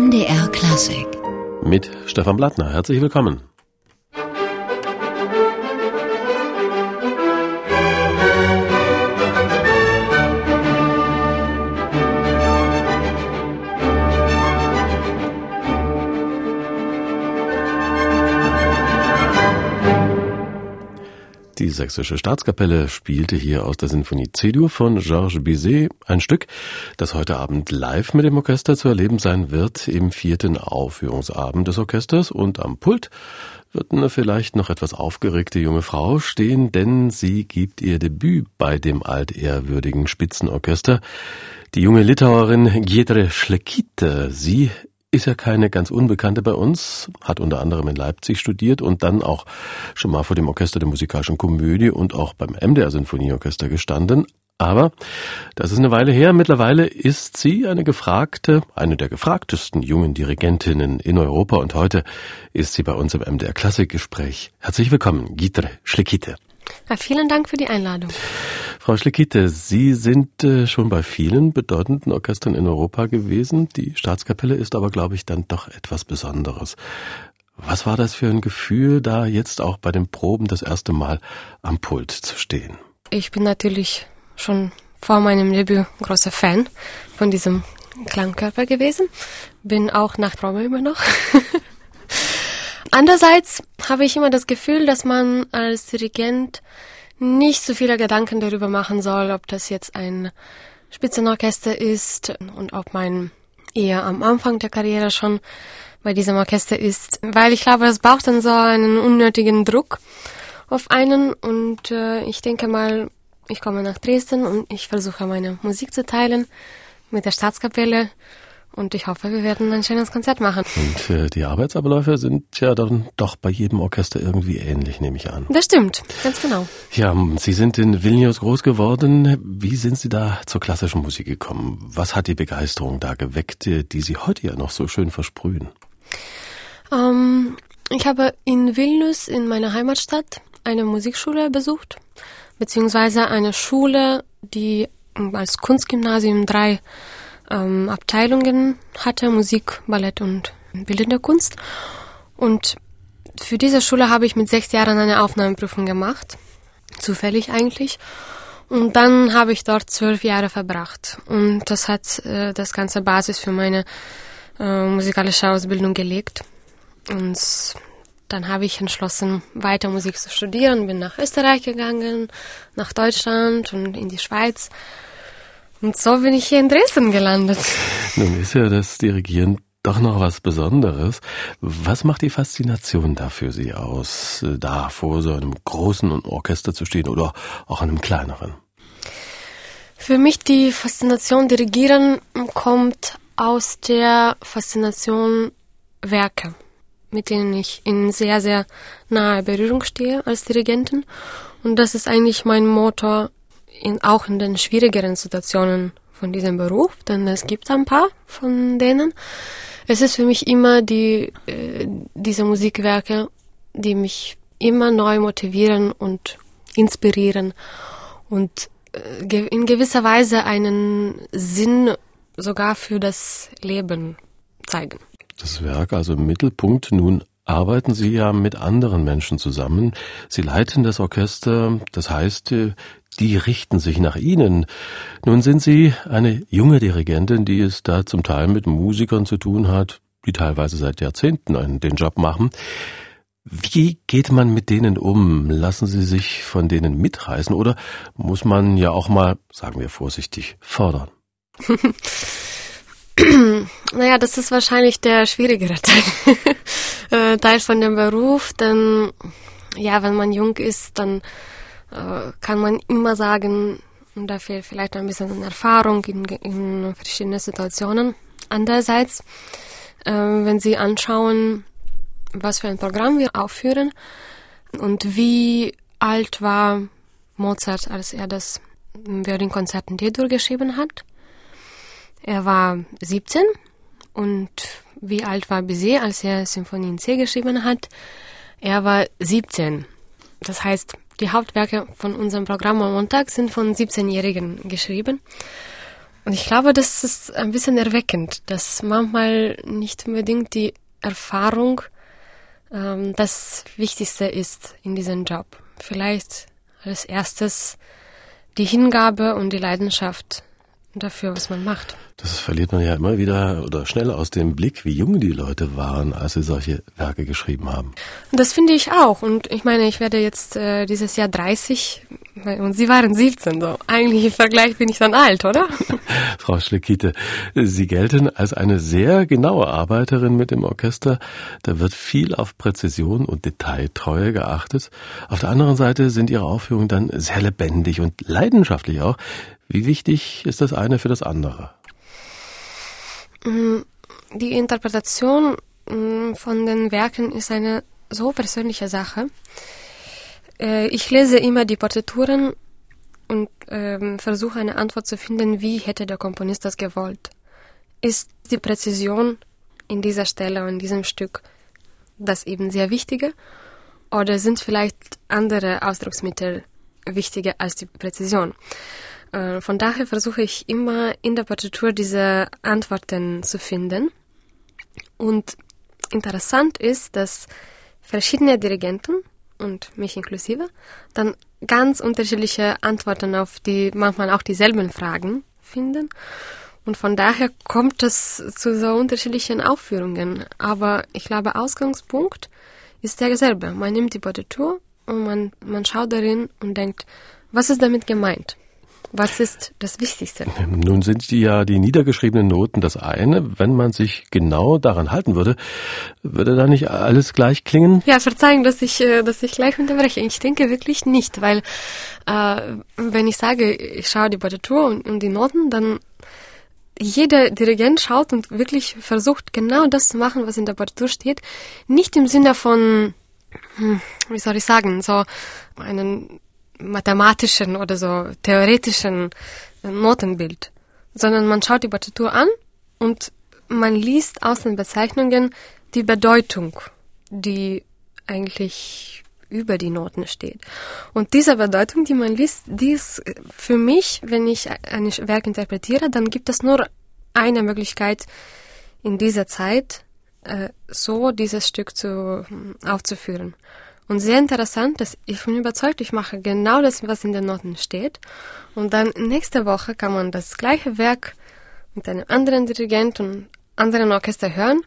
MDR Klassik. Mit Stefan Blattner. Herzlich willkommen. Die Sächsische Staatskapelle spielte hier aus der Sinfonie C-Dur von Georges Bizet ein Stück, das heute Abend live mit dem Orchester zu erleben sein wird im vierten Aufführungsabend des Orchesters und am Pult wird eine vielleicht noch etwas aufgeregte junge Frau stehen, denn sie gibt ihr Debüt bei dem altehrwürdigen Spitzenorchester. Die junge Litauerin Giedre Schlekite, sie ist ja keine ganz Unbekannte bei uns, hat unter anderem in Leipzig studiert und dann auch schon mal vor dem Orchester der musikalischen Komödie und auch beim MDR Sinfonieorchester gestanden. Aber das ist eine Weile her. Mittlerweile ist sie eine gefragte, eine der gefragtesten jungen Dirigentinnen in Europa und heute ist sie bei uns im MDR Klassikgespräch. Herzlich willkommen, Gitre Schlekite. Ja, vielen Dank für die Einladung. Frau Schleckite, Sie sind äh, schon bei vielen bedeutenden Orchestern in Europa gewesen. Die Staatskapelle ist aber, glaube ich, dann doch etwas Besonderes. Was war das für ein Gefühl, da jetzt auch bei den Proben das erste Mal am Pult zu stehen? Ich bin natürlich schon vor meinem Debüt großer Fan von diesem Klangkörper gewesen. Bin auch nach Probe immer noch. Andererseits habe ich immer das Gefühl, dass man als Dirigent nicht so viele Gedanken darüber machen soll, ob das jetzt ein Spitzenorchester ist und ob man eher am Anfang der Karriere schon bei diesem Orchester ist, weil ich glaube, es braucht dann so einen unnötigen Druck auf einen. Und äh, ich denke mal, ich komme nach Dresden und ich versuche meine Musik zu teilen mit der Staatskapelle und ich hoffe, wir werden ein schönes Konzert machen. Und äh, die Arbeitsabläufe sind ja dann doch bei jedem Orchester irgendwie ähnlich, nehme ich an. Das stimmt, ganz genau. Ja, Sie sind in Vilnius groß geworden. Wie sind Sie da zur klassischen Musik gekommen? Was hat die Begeisterung da geweckt, die Sie heute ja noch so schön versprühen? Ähm, ich habe in Vilnius, in meiner Heimatstadt, eine Musikschule besucht, beziehungsweise eine Schule, die als Kunstgymnasium drei ähm, Abteilungen hatte, Musik, Ballett und Bildende Kunst. Und für diese Schule habe ich mit sechs Jahren eine Aufnahmeprüfung gemacht, zufällig eigentlich. Und dann habe ich dort zwölf Jahre verbracht. Und das hat äh, das ganze Basis für meine äh, musikalische Ausbildung gelegt. Und dann habe ich entschlossen, weiter Musik zu studieren, bin nach Österreich gegangen, nach Deutschland und in die Schweiz und so bin ich hier in Dresden gelandet. Nun ist ja das Dirigieren doch noch was Besonderes. Was macht die Faszination da für Sie aus, da vor so einem großen Orchester zu stehen oder auch einem kleineren? Für mich die Faszination Dirigieren kommt aus der Faszination Werke, mit denen ich in sehr, sehr nahe Berührung stehe als Dirigentin. Und das ist eigentlich mein Motor in, auch in den schwierigeren Situationen von diesem Beruf, denn es gibt ein paar von denen. Es ist für mich immer die, äh, diese Musikwerke, die mich immer neu motivieren und inspirieren und äh, in gewisser Weise einen Sinn sogar für das Leben zeigen. Das Werk also im Mittelpunkt. Nun arbeiten Sie ja mit anderen Menschen zusammen. Sie leiten das Orchester. Das heißt, äh, die richten sich nach Ihnen. Nun sind Sie eine junge Dirigentin, die es da zum Teil mit Musikern zu tun hat, die teilweise seit Jahrzehnten den Job machen. Wie geht man mit denen um? Lassen Sie sich von denen mitreißen oder muss man ja auch mal, sagen wir vorsichtig, fordern? naja, das ist wahrscheinlich der schwierigere Teil, äh, Teil von dem Beruf, denn ja, wenn man jung ist, dann äh, kann man immer sagen, da fehlt vielleicht ein bisschen Erfahrung in, in verschiedenen Situationen. Andererseits, äh, wenn Sie anschauen, was für ein Programm wir aufführen und wie alt war Mozart, als er das Violinkonzert in D-Dur geschrieben hat. Er war 17 und wie alt war Bizet, als er Symphonie in C geschrieben hat? Er war 17. Das heißt, die Hauptwerke von unserem Programm am Montag sind von 17-Jährigen geschrieben. Und ich glaube, das ist ein bisschen erweckend, dass manchmal nicht unbedingt die Erfahrung ähm, das Wichtigste ist in diesem Job. Vielleicht als erstes die Hingabe und die Leidenschaft dafür, was man macht. Das verliert man ja immer wieder oder schnell aus dem Blick, wie jung die Leute waren, als sie solche Werke geschrieben haben. Das finde ich auch. Und ich meine, ich werde jetzt äh, dieses Jahr 30 und Sie waren 17. So. Eigentlich im Vergleich bin ich dann alt, oder? Frau Schleckite, Sie gelten als eine sehr genaue Arbeiterin mit dem Orchester. Da wird viel auf Präzision und Detailtreue geachtet. Auf der anderen Seite sind Ihre Aufführungen dann sehr lebendig und leidenschaftlich auch. Wie wichtig ist das eine für das andere? Mm, die Interpretation mm, von den Werken ist eine so persönliche Sache. Äh, ich lese immer die Partituren und ähm, versuche eine Antwort zu finden, wie hätte der Komponist das gewollt. Ist die Präzision in dieser Stelle und in diesem Stück das eben sehr Wichtige? Oder sind vielleicht andere Ausdrucksmittel wichtiger als die Präzision? Äh, von daher versuche ich immer in der Partitur diese Antworten zu finden. Und interessant ist, dass verschiedene Dirigenten und mich inklusive dann ganz unterschiedliche Antworten auf die manchmal auch dieselben Fragen finden. Und von daher kommt es zu so unterschiedlichen Aufführungen. Aber ich glaube, Ausgangspunkt ist derselbe. Man nimmt die Partitur und man, man schaut darin und denkt, was ist damit gemeint? Was ist das Wichtigste? Nun sind die ja die niedergeschriebenen Noten das eine. Wenn man sich genau daran halten würde, würde da nicht alles gleich klingen? Ja, verzeihen, dass ich, äh, dass ich gleich unterbreche. Ich denke wirklich nicht, weil äh, wenn ich sage, ich schaue die Partitur und, und die Noten, dann jeder Dirigent schaut und wirklich versucht genau das zu machen, was in der Partitur steht. Nicht im Sinne von, hm, wie soll ich sagen, so einen mathematischen oder so theoretischen Notenbild, sondern man schaut die Partitur an und man liest aus den Bezeichnungen die Bedeutung, die eigentlich über die Noten steht. Und diese Bedeutung, die man liest, die ist für mich, wenn ich ein Werk interpretiere, dann gibt es nur eine Möglichkeit in dieser Zeit, äh, so dieses Stück zu, aufzuführen. Und sehr interessant, dass ich bin überzeugt, ich mache genau das, was in den Noten steht. Und dann nächste Woche kann man das gleiche Werk mit einem anderen Dirigent und anderen Orchester hören.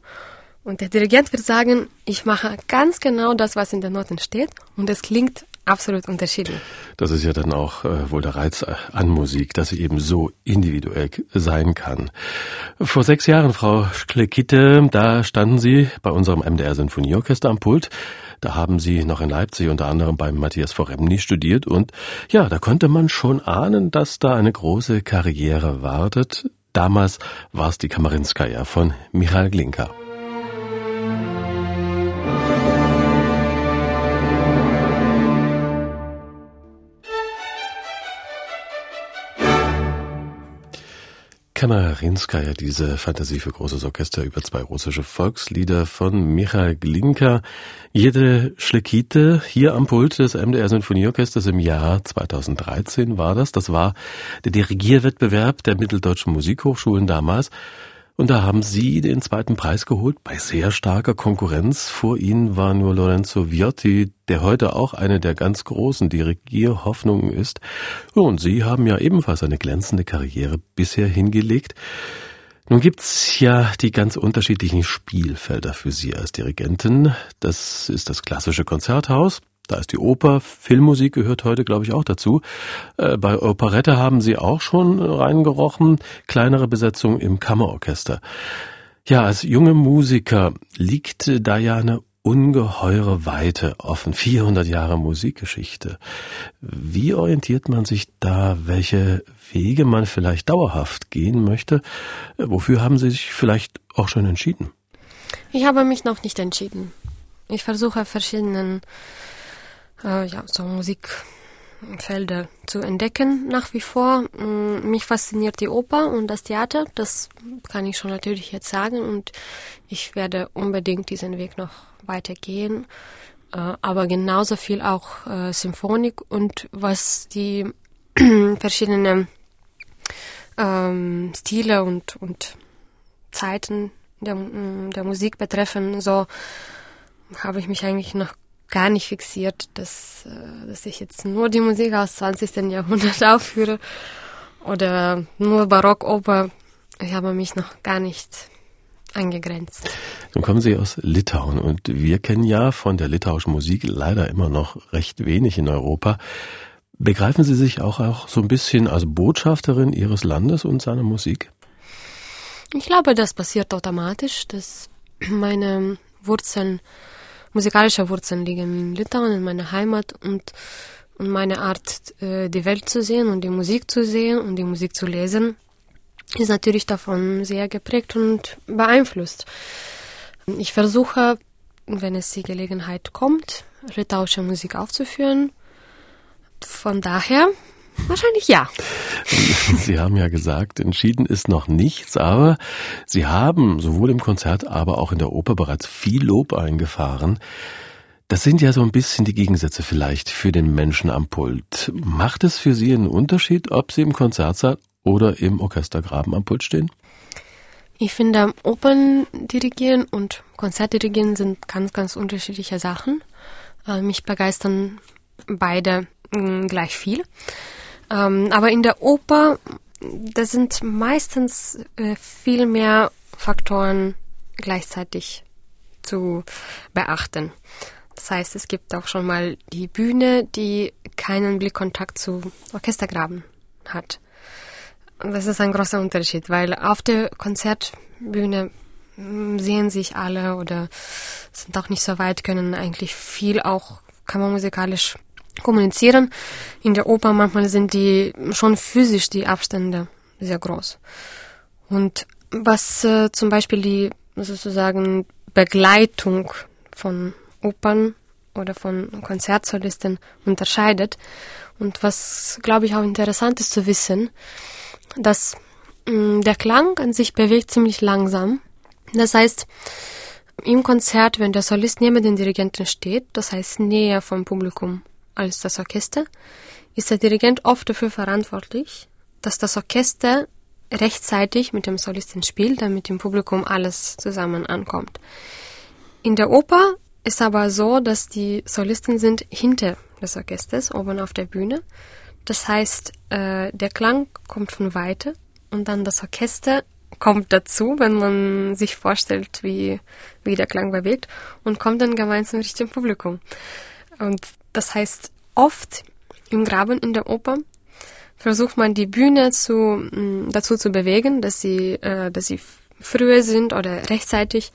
Und der Dirigent wird sagen, ich mache ganz genau das, was in den Noten steht. Und es klingt absolut unterschiedlich. Das ist ja dann auch äh, wohl der Reiz an Musik, dass sie eben so individuell sein kann. Vor sechs Jahren, Frau Schlekitte, da standen Sie bei unserem MDR Sinfonieorchester am Pult. Da haben Sie noch in Leipzig unter anderem beim Matthias Foremni studiert und ja, da konnte man schon ahnen, dass da eine große Karriere wartet. Damals war es die Kamarinskaya von Michael Glinka. Kamerinskaya, diese Fantasie für großes Orchester über zwei russische Volkslieder von Michael Glinka. Jede Schlekite hier am Pult des MDR Sinfonieorchesters im Jahr 2013 war das. Das war der Dirigierwettbewerb der Mitteldeutschen Musikhochschulen damals. Und da haben Sie den zweiten Preis geholt bei sehr starker Konkurrenz. Vor Ihnen war nur Lorenzo Viotti, der heute auch eine der ganz großen Dirigierhoffnungen ist. Und Sie haben ja ebenfalls eine glänzende Karriere bisher hingelegt. Nun gibt's ja die ganz unterschiedlichen Spielfelder für Sie als Dirigentin. Das ist das klassische Konzerthaus, da ist die Oper, Filmmusik gehört heute, glaube ich, auch dazu. Äh, bei Operette haben Sie auch schon reingerochen, kleinere Besetzung im Kammerorchester. Ja, als junge Musiker liegt da ja eine ungeheure Weite offen, 400 Jahre Musikgeschichte. Wie orientiert man sich da, welche Wege man vielleicht dauerhaft gehen möchte? Äh, wofür haben Sie sich vielleicht auch schon entschieden? Ich habe mich noch nicht entschieden. Ich versuche verschiedenen äh, ja, so Musikfelder zu entdecken nach wie vor. Mm, mich fasziniert die Oper und das Theater, das kann ich schon natürlich jetzt sagen und ich werde unbedingt diesen Weg noch weitergehen. Äh, aber genauso viel auch äh, Symphonik und was die verschiedenen ähm, Stile und, und Zeiten der, der Musik betreffen, so habe ich mich eigentlich noch gar nicht fixiert, dass, äh, dass ich jetzt nur die Musik aus 20. Jahrhundert aufführe oder nur Barockoper. Ich habe mich noch gar nicht eingegrenzt. Nun kommen Sie aus Litauen und wir kennen ja von der litauischen Musik leider immer noch recht wenig in Europa. Begreifen Sie sich auch, auch so ein bisschen als Botschafterin Ihres Landes und seiner Musik? Ich glaube, das passiert automatisch, dass meine Wurzeln, musikalische Wurzeln liegen in Litauen, in meiner Heimat und, und meine Art, äh, die Welt zu sehen und die Musik zu sehen und die Musik zu lesen, ist natürlich davon sehr geprägt und beeinflusst. Ich versuche, wenn es die Gelegenheit kommt, litauische Musik aufzuführen. Von daher wahrscheinlich ja. Sie haben ja gesagt, entschieden ist noch nichts, aber Sie haben sowohl im Konzert, aber auch in der Oper bereits viel Lob eingefahren. Das sind ja so ein bisschen die Gegensätze vielleicht für den Menschen am Pult. Macht es für Sie einen Unterschied, ob Sie im Konzertsaal oder im Orchestergraben am Pult stehen? Ich finde, Opern dirigieren und Konzertdirigieren sind ganz, ganz unterschiedliche Sachen. Äh, mich begeistern beide mh, gleich viel. Ähm, aber in der Oper, da sind meistens äh, viel mehr Faktoren gleichzeitig zu beachten. Das heißt, es gibt auch schon mal die Bühne, die keinen Blickkontakt zu Orchestergraben hat. Das ist ein großer Unterschied, weil auf der Konzertbühne hm, sehen sich alle oder sind auch nicht so weit, können eigentlich viel auch kammermusikalisch kommunizieren. In der Oper manchmal sind die schon physisch die Abstände sehr groß. Und was äh, zum Beispiel die sozusagen Begleitung von Opern oder von Konzertsolisten unterscheidet und was, glaube ich, auch interessant ist zu wissen, dass mh, mm, der Klang an sich bewegt ziemlich langsam. Das heißt, im Konzert, wenn der Solist neben den Dirigenten steht, das heißt näher vom Publikum als das Orchester, ist der Dirigent oft dafür verantwortlich, dass das Orchester rechtzeitig mit dem Solisten spielt, damit im Publikum alles zusammen ankommt. In der Oper ist aber so, dass die Solisten sind hinter des Orchesters, oben auf der Bühne. Das heißt, äh, der Klang kommt von weiter und dann das Orchester kommt dazu, wenn man sich vorstellt, wie, wie der Klang bewegt und kommt dann gemeinsam Richtung Publikum. Und das heißt, oft im Graben in der Oper versucht man die Bühne zu, mh, dazu zu bewegen, dass sie, äh, dass sie früher sind oder rechtzeitig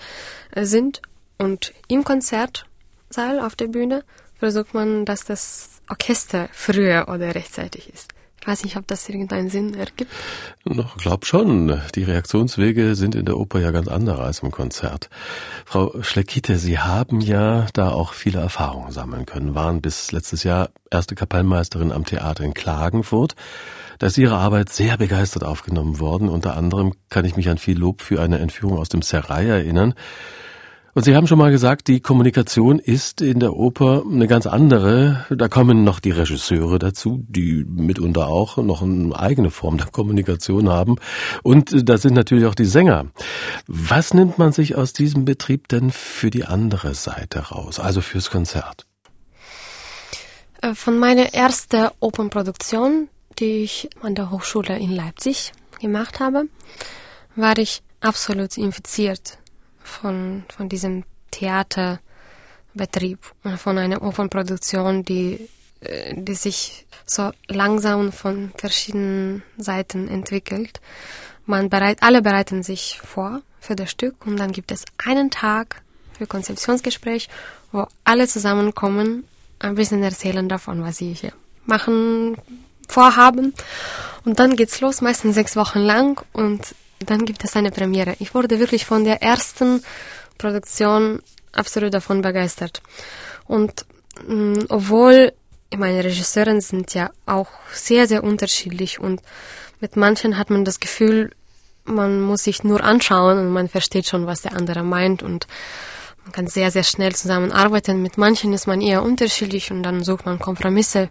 äh, sind. Und im Konzertsaal auf der Bühne versucht man, dass das Orchester früher oder rechtzeitig ist. Ich weiß nicht, ob das irgendeinen Sinn ergibt. Ich glaube schon. Die Reaktionswege sind in der Oper ja ganz andere als im Konzert. Frau Schleckite, Sie haben ja da auch viele Erfahrungen sammeln können, waren bis letztes Jahr erste Kapellmeisterin am Theater in Klagenfurt. Da ist Ihre Arbeit sehr begeistert aufgenommen worden. Unter anderem kann ich mich an viel Lob für eine Entführung aus dem Serai erinnern. Und Sie haben schon mal gesagt, die Kommunikation ist in der Oper eine ganz andere. Da kommen noch die Regisseure dazu, die mitunter auch noch eine eigene Form der Kommunikation haben. Und da sind natürlich auch die Sänger. Was nimmt man sich aus diesem Betrieb denn für die andere Seite raus, also fürs Konzert? Äh, von meiner ersten Opernproduktion, die ich an der Hochschule in Leipzig gemacht habe, war ich absolut infiziert von, von diesem Theaterbetrieb von einer Opernproduktion, die, äh, die sich so langsam von verschiedenen Seiten entwickelt. Man bereit, alle bereiten sich vor für das Stück und dann gibt es einen Tag für Konzeptionsgespräch, wo alle zusammenkommen, ein bisschen erzählen davon, was sie hier machen, vorhaben. Und dann geht's los, meistens sechs Wochen lang und dann gibt es eine Premiere. Ich wurde wirklich von der ersten Produktion absolut davon begeistert. Und mh, mm, obwohl meine Regisseuren sind ja auch sehr, sehr unterschiedlich und mit manchen hat man das Gefühl, man muss sich nur anschauen und man versteht schon, was der andere meint und man kann sehr, sehr schnell zusammenarbeiten. Mit manchen ist man eher unterschiedlich und dann sucht man Kompromisse,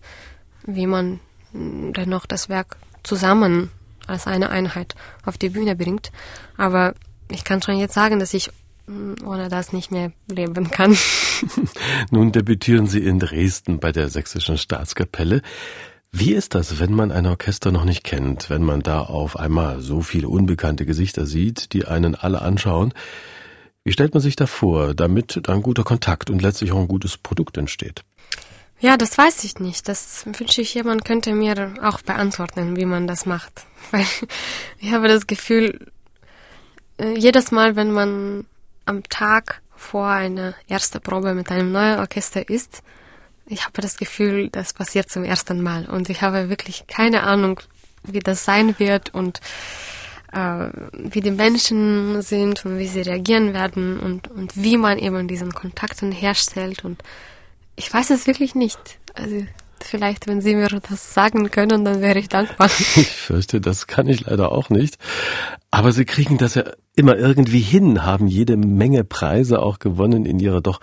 wie man mm, dennoch das Werk zusammen als eine Einheit auf die Bühne bringt. Aber ich kann schon jetzt sagen, dass ich mm, ohne das nicht mehr leben kann. Nun debütieren Sie in Dresden bei der Sächsischen Staatskapelle. Wie ist das, wenn man ein Orchester noch nicht kennt, wenn man da auf einmal so viele unbekannte Gesichter sieht, die einen alle anschauen? Wie stellt man sich da vor, damit ein guter Kontakt und letztlich auch ein gutes Produkt entsteht? Ja, das weiß ich nicht. Das wünsche ich jemand könnte mir auch beantworten, wie man das macht. Weil ich habe das Gefühl, äh, jedes Mal, wenn man am Tag vor einer ersten Probe mit einem neuen Orchester ist, ich habe das Gefühl, das passiert zum ersten Mal und ich habe wirklich keine Ahnung, wie das sein wird und äh, wie die Menschen sind und wie sie reagieren werden und, und wie man eben diesen Kontakten herstellt und ich weiß es wirklich nicht. Also vielleicht, wenn Sie mir das sagen können, dann wäre ich dankbar. Ich fürchte, das kann ich leider auch nicht. Aber Sie kriegen das ja immer irgendwie hin, haben jede Menge Preise auch gewonnen in Ihrer doch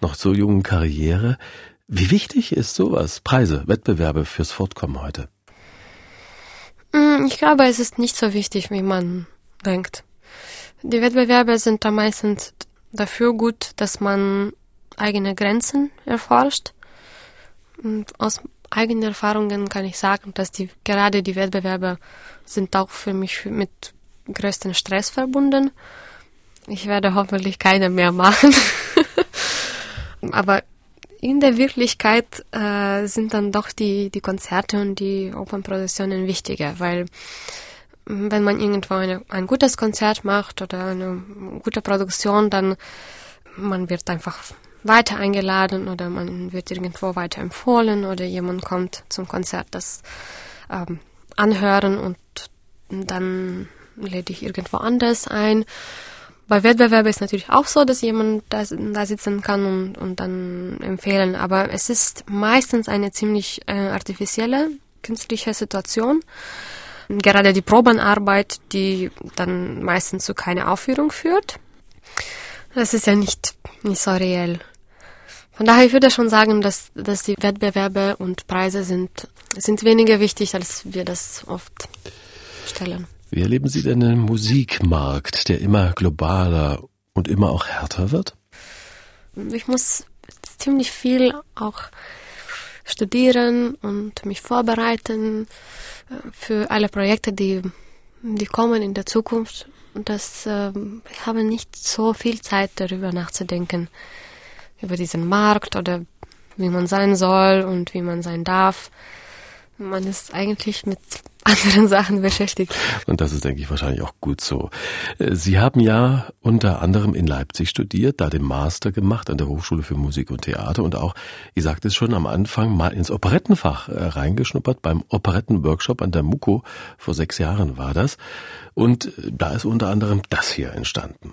noch so jungen Karriere. Wie wichtig ist sowas? Preise, Wettbewerbe fürs Fortkommen heute? Mm, ich glaube, es ist nicht so wichtig, wie man denkt. Die Wettbewerbe sind da meistens dafür gut, dass man eigene Grenzen erforscht. Und aus eigenen Erfahrungen kann ich sagen, dass die, gerade die Wettbewerbe sind auch für mich mit größtem Stress verbunden. Ich werde hoffentlich keine mehr machen. Aber in der Wirklichkeit äh, sind dann doch die, die Konzerte und die Opernproduktionen wichtiger, weil mm, wenn man irgendwo eine, ein gutes Konzert macht oder eine gute Produktion, dann man wird einfach weiter eingeladen oder man wird irgendwo weiter empfohlen oder jemand kommt zum Konzert das ähm, anhören und dann lädt ich irgendwo anders ein. Bei Wettbewerben ist natürlich auch so, dass jemand da, da sitzen kann und, und dann empfehlen, aber es ist meistens eine ziemlich äh, artifizielle, künstliche Situation. Gerade die Probenarbeit, die dann meistens zu keiner Aufführung führt. Das ist ja nicht, nicht so reell. Von daher ich würde schon sagen, dass, dass die Wettbewerbe und Preise sind, sind weniger wichtig, als wir das oft stellen. Wie erleben Sie denn den Musikmarkt, der immer globaler und immer auch härter wird? Ich muss ziemlich viel auch studieren und mich vorbereiten äh, für alle Projekte, die, die kommen in der Zukunft. Und das, äh, ich habe nicht so viel Zeit darüber nachzudenken, über diesen Markt oder wie man sein soll und wie man sein darf. Man ist eigentlich mit anderen Sachen beschäftigt. Und das ist, denke ich, wahrscheinlich auch gut so. Äh, Sie haben ja unter anderem in Leipzig studiert, da den Master gemacht an der Hochschule für Musik und Theater und auch, ihr sagt es schon am Anfang, mal ins Operettenfach äh, reingeschnuppert beim Operettenworkshop an der MUKO. Vor sechs Jahren war das. Und äh, da ist unter anderem das hier entstanden.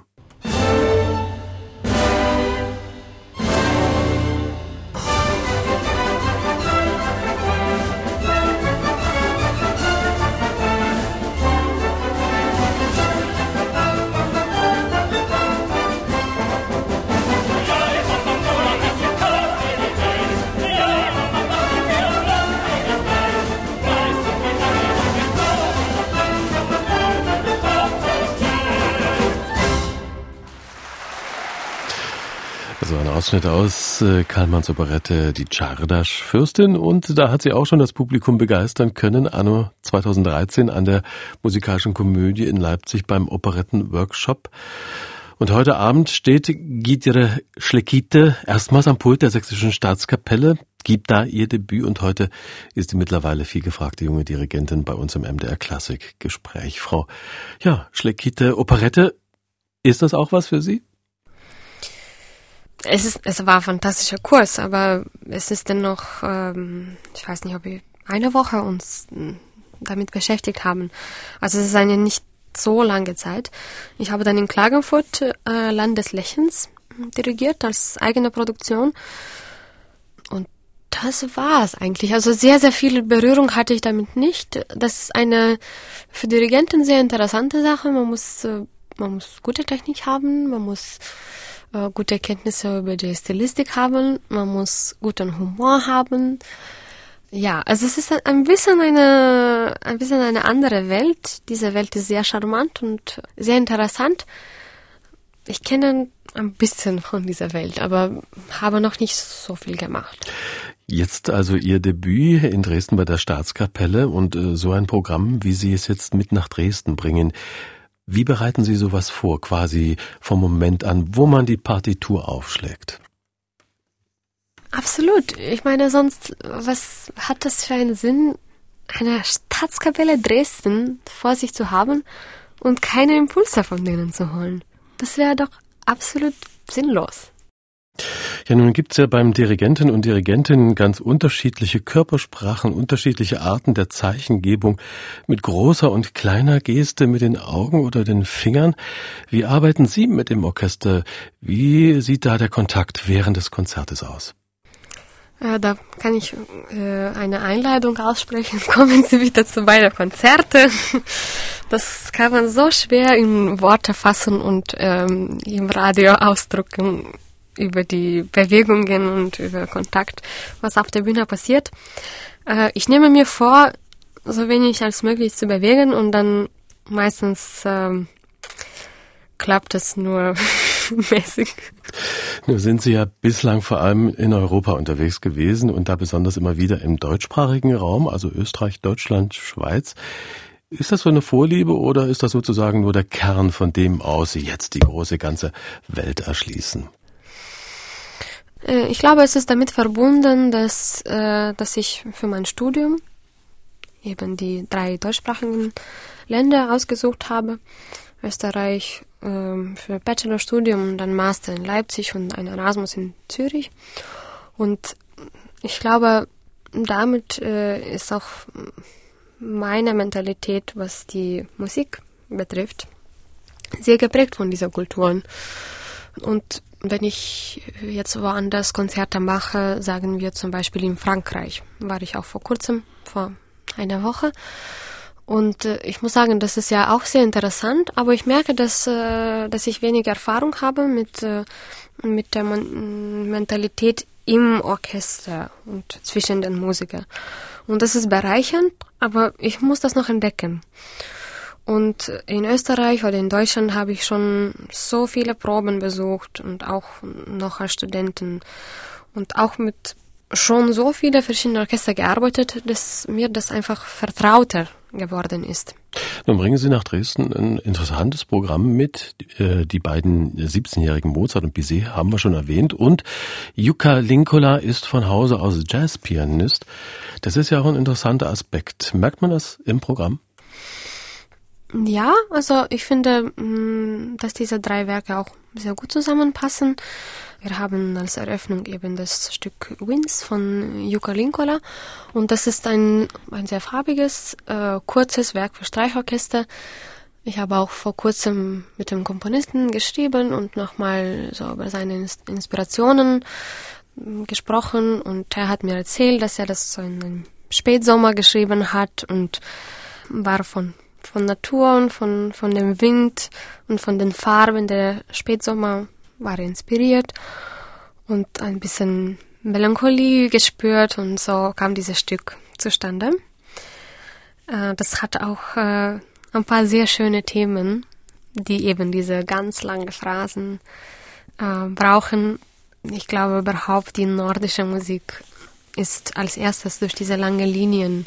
Ausschnitt aus äh, Karlmanns Operette Die Czardasch-Fürstin und da hat sie auch schon das Publikum begeistern können, anno 2013 an der Musikalischen Komödie in Leipzig beim Operettenworkshop. Und heute Abend steht Gidire Schlekite erstmals am Pult der Sächsischen Staatskapelle, gibt da ihr Debüt und heute ist die mittlerweile viel gefragte junge Dirigentin bei uns im MDR Klassik Gespräch. Frau, ja, Schlekite Operette, ist das auch was für Sie? Es ist, es war ein fantastischer Kurs, aber es ist dennoch, ähm, ich weiß nicht, ob wir eine Woche uns hm, damit beschäftigt haben. Also es ist eine nicht so lange Zeit. Ich habe dann in Klagenfurt äh, Land des Lächelns dirigiert als eigene Produktion. Und das war es eigentlich. Also sehr, sehr viel Berührung hatte ich damit nicht. Das ist eine für Dirigenten sehr interessante Sache. Man muss, äh, man muss gute Technik haben, man muss äh, gute Kenntnisse über die Stilistik haben, man muss guten Humor haben. Ja, also es ist ein bisschen eine ein bisschen eine andere Welt. Diese Welt ist sehr charmant und sehr interessant. Ich kenne ein bisschen von dieser Welt, aber habe noch nicht so viel gemacht. Jetzt also Ihr Debüt in Dresden bei der Staatskapelle und äh, so ein Programm, wie Sie es jetzt mit nach Dresden bringen. Wie bereiten Sie sowas vor, quasi vom Moment an, wo man die Partitur aufschlägt? Absolut. Ich meine, sonst, was hat das für einen Sinn, eine Staatskapelle Dresden vor sich zu haben und keine Impulse von denen zu holen? Das wäre doch absolut sinnlos. Ja, nun gibt's ja beim Dirigenten und Dirigentinnen ganz unterschiedliche Körpersprachen, unterschiedliche Arten der Zeichengebung mit großer und kleiner Geste, mit den Augen oder den Fingern. Wie arbeiten Sie mit dem Orchester? Wie sieht da der Kontakt während des Konzertes aus? Ja, da kann ich äh, eine Einladung aussprechen. Kommen Sie bitte zu meinen Konzerte. Das kann man so schwer in Worte fassen und ähm, im Radio ausdrücken über die Bewegungen und über Kontakt, was auf der Bühne passiert. Äh, ich nehme mir vor, so wenig als möglich zu bewegen und dann meistens ähm, klappt es nur mäßig. Nun sind Sie ja bislang vor allem in Europa unterwegs gewesen und da besonders immer wieder im deutschsprachigen Raum, also Österreich, Deutschland, Schweiz. Ist das so eine Vorliebe oder ist das sozusagen nur der Kern, von dem aus Sie jetzt die große ganze Welt erschließen? Äh, ich glaube, es ist damit verbunden, dass, äh, dass ich für mein Studium eben die drei deutschsprachigen Länder ausgesucht habe. Österreich ähm, für Bachelorstudium, dann Master in Leipzig und ein Erasmus in Zürich. Und ich glaube, damit äh, ist auch meine Mentalität, was die Musik betrifft, sehr geprägt von dieser Kulturen. Und wenn ich jetzt woanders Konzerte mache, sagen wir zum Beispiel in Frankreich, war ich auch vor kurzem, vor einer Woche. Und äh, ich muss sagen, das ist ja auch sehr interessant, aber ich merke, dass, äh, dass ich weniger Erfahrung habe mit, äh, mit der Mentalität im Orchester und zwischen den Musikern. Und das ist bereichernd, aber ich muss das noch entdecken. Und in Österreich oder in Deutschland habe ich schon so viele Proben besucht und auch noch als Studentin und auch mit schon so viele verschiedene Orchester gearbeitet, dass mir das einfach vertrauter geworden ist. Nun bringen Sie nach Dresden ein interessantes Programm mit. Äh, die beiden 17-jährigen Mozart und Bizet haben wir schon erwähnt. Und Jukka Linkola ist von Hause aus Jazzpianist. Das ist ja auch ein interessanter Aspekt. Merkt man das im Programm? Ja, also ich finde, mm, dass diese drei Werke auch sehr gut zusammenpassen. Wir haben als Eröffnung eben das Stück Winds von Jukka Linkola und das ist ein, ein sehr farbiges, äh, kurzes Werk für Streichorchester. Ich habe auch vor kurzem mit dem Komponisten geschrieben und nochmal so über seine Inspirationen mm, gesprochen und er hat mir erzählt, dass er das so in Spätsommer geschrieben hat und war von von Natur und von, von dem Wind und von den Farben der Spätsommer war inspiriert und ein bisschen Melancholie gespürt und so kam dieses Stück zustande. Äh, das hat auch äh, ein paar sehr schöne Themen, die eben diese ganz langen Phrasen äh, brauchen. Ich glaube überhaupt die nordische Musik ist als erstes durch diese langen Linien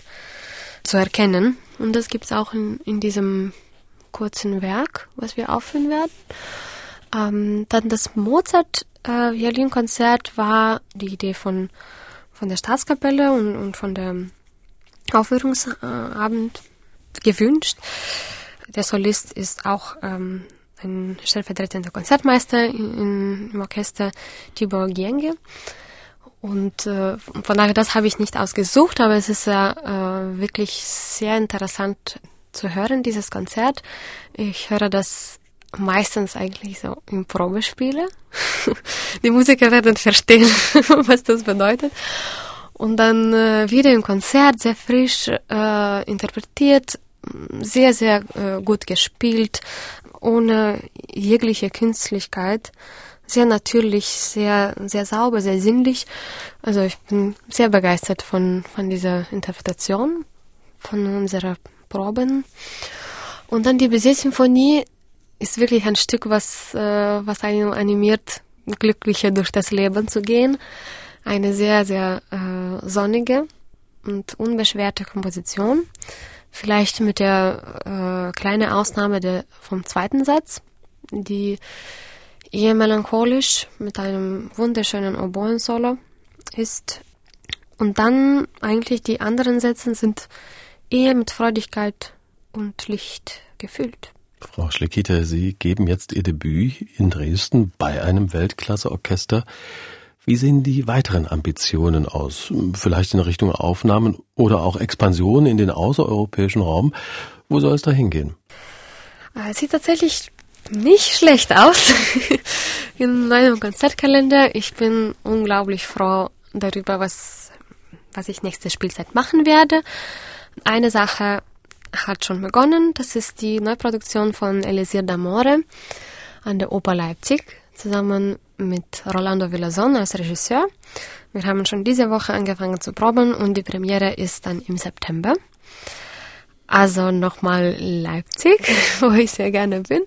zu erkennen. Und das gibt es auch in, in diesem kurzen Werk, was wir aufführen werden. Ähm, dann das Mozart äh, Violinkonzert war die Idee von, von der Staatskapelle und, und von dem Aufführungsabend gewünscht. Der Solist ist auch ähm, ein stellvertretender Konzertmeister in, in, im Orchester Tibor Gienge. Und äh, von daher, das habe ich nicht ausgesucht, aber es ist ja äh, wirklich sehr interessant zu hören, dieses Konzert. Ich höre das meistens eigentlich so im Probespiele. Die Musiker werden verstehen, was das bedeutet. Und dann äh, wieder im Konzert, sehr frisch äh, interpretiert, sehr, sehr äh, gut gespielt, ohne jegliche Künstlichkeit sehr natürlich, sehr, sehr sauber, sehr sinnlich. Also ich bin sehr begeistert von, von dieser Interpretation von unserer Proben. Und dann die Bizet-Symphonie ist wirklich ein Stück, was, äh, was einen animiert, glücklicher durch das Leben zu gehen. Eine sehr, sehr äh, sonnige und unbeschwerte Komposition. Vielleicht mit der äh, kleinen Ausnahme der, vom zweiten Satz, die eher melancholisch mit einem wunderschönen Oboen-Solo ist. Und dann eigentlich die anderen Sätze sind eher mit Freudigkeit und Licht gefüllt. Frau Schleckiter, Sie geben jetzt Ihr Debüt in Dresden bei einem Weltklasseorchester. Wie sehen die weiteren Ambitionen aus? Vielleicht in Richtung Aufnahmen oder auch Expansion in den außereuropäischen Raum? Wo soll es da hingehen? Äh, es sieht tatsächlich nicht schlecht aus in meinem Konzertkalender. Ich bin unglaublich froh darüber, was, was ich nächste Spielzeit machen werde. Eine Sache hat schon begonnen. Das ist die Neuproduktion von Elisir d'Amore an der Oper Leipzig zusammen mit Rolando Villazon als Regisseur. Wir haben schon diese Woche angefangen zu proben und die Premiere ist dann im September. Also nochmal Leipzig, wo ich sehr gerne bin.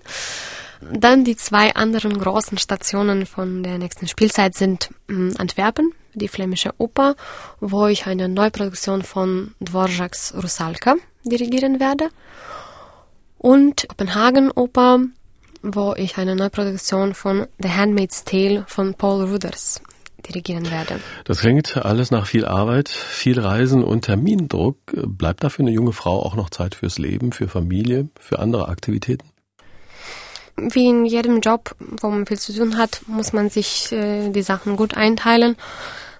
Dann die zwei anderen großen Stationen von der nächsten Spielzeit sind hm, Antwerpen, die flämische Oper, wo ich eine Neuproduktion von Dvorak's Rusalka dirigieren werde. Und Kopenhagen Oper, wo ich eine Neuproduktion von The Handmaid's Tale von Paul Ruders dirigieren werde. Das klingt alles nach viel Arbeit, viel Reisen und Termindruck. Bleibt da für eine junge Frau auch noch Zeit fürs Leben, für Familie, für andere Aktivitäten? Wie in jedem Job, wo man viel zu tun hat, muss man sich äh, die Sachen gut einteilen,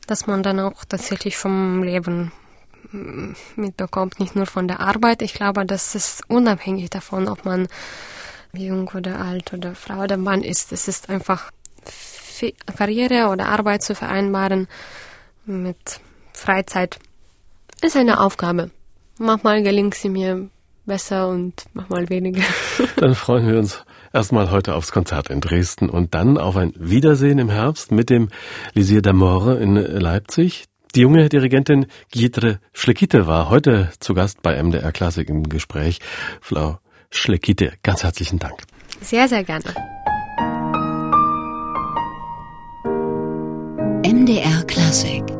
dass man dann auch tatsächlich vom Leben mm, mitbekommt, nicht nur von der Arbeit. Ich glaube, das ist unabhängig davon, ob man jung oder alt oder Frau oder Mann ist. Es ist einfach Karriere oder Arbeit zu vereinbaren mit Freizeit ist eine Aufgabe. Manchmal gelingt sie mir besser und manchmal weniger. Dann freuen wir uns erstmal heute aufs Konzert in Dresden und dann auf ein Wiedersehen im Herbst mit dem Lisier d'Amore in Leipzig. Die junge Dirigentin Gietre Schleckite war heute zu Gast bei MDR Klassik im Gespräch. Frau Schleckite, ganz herzlichen Dank. Sehr, sehr gerne. MDR Klassik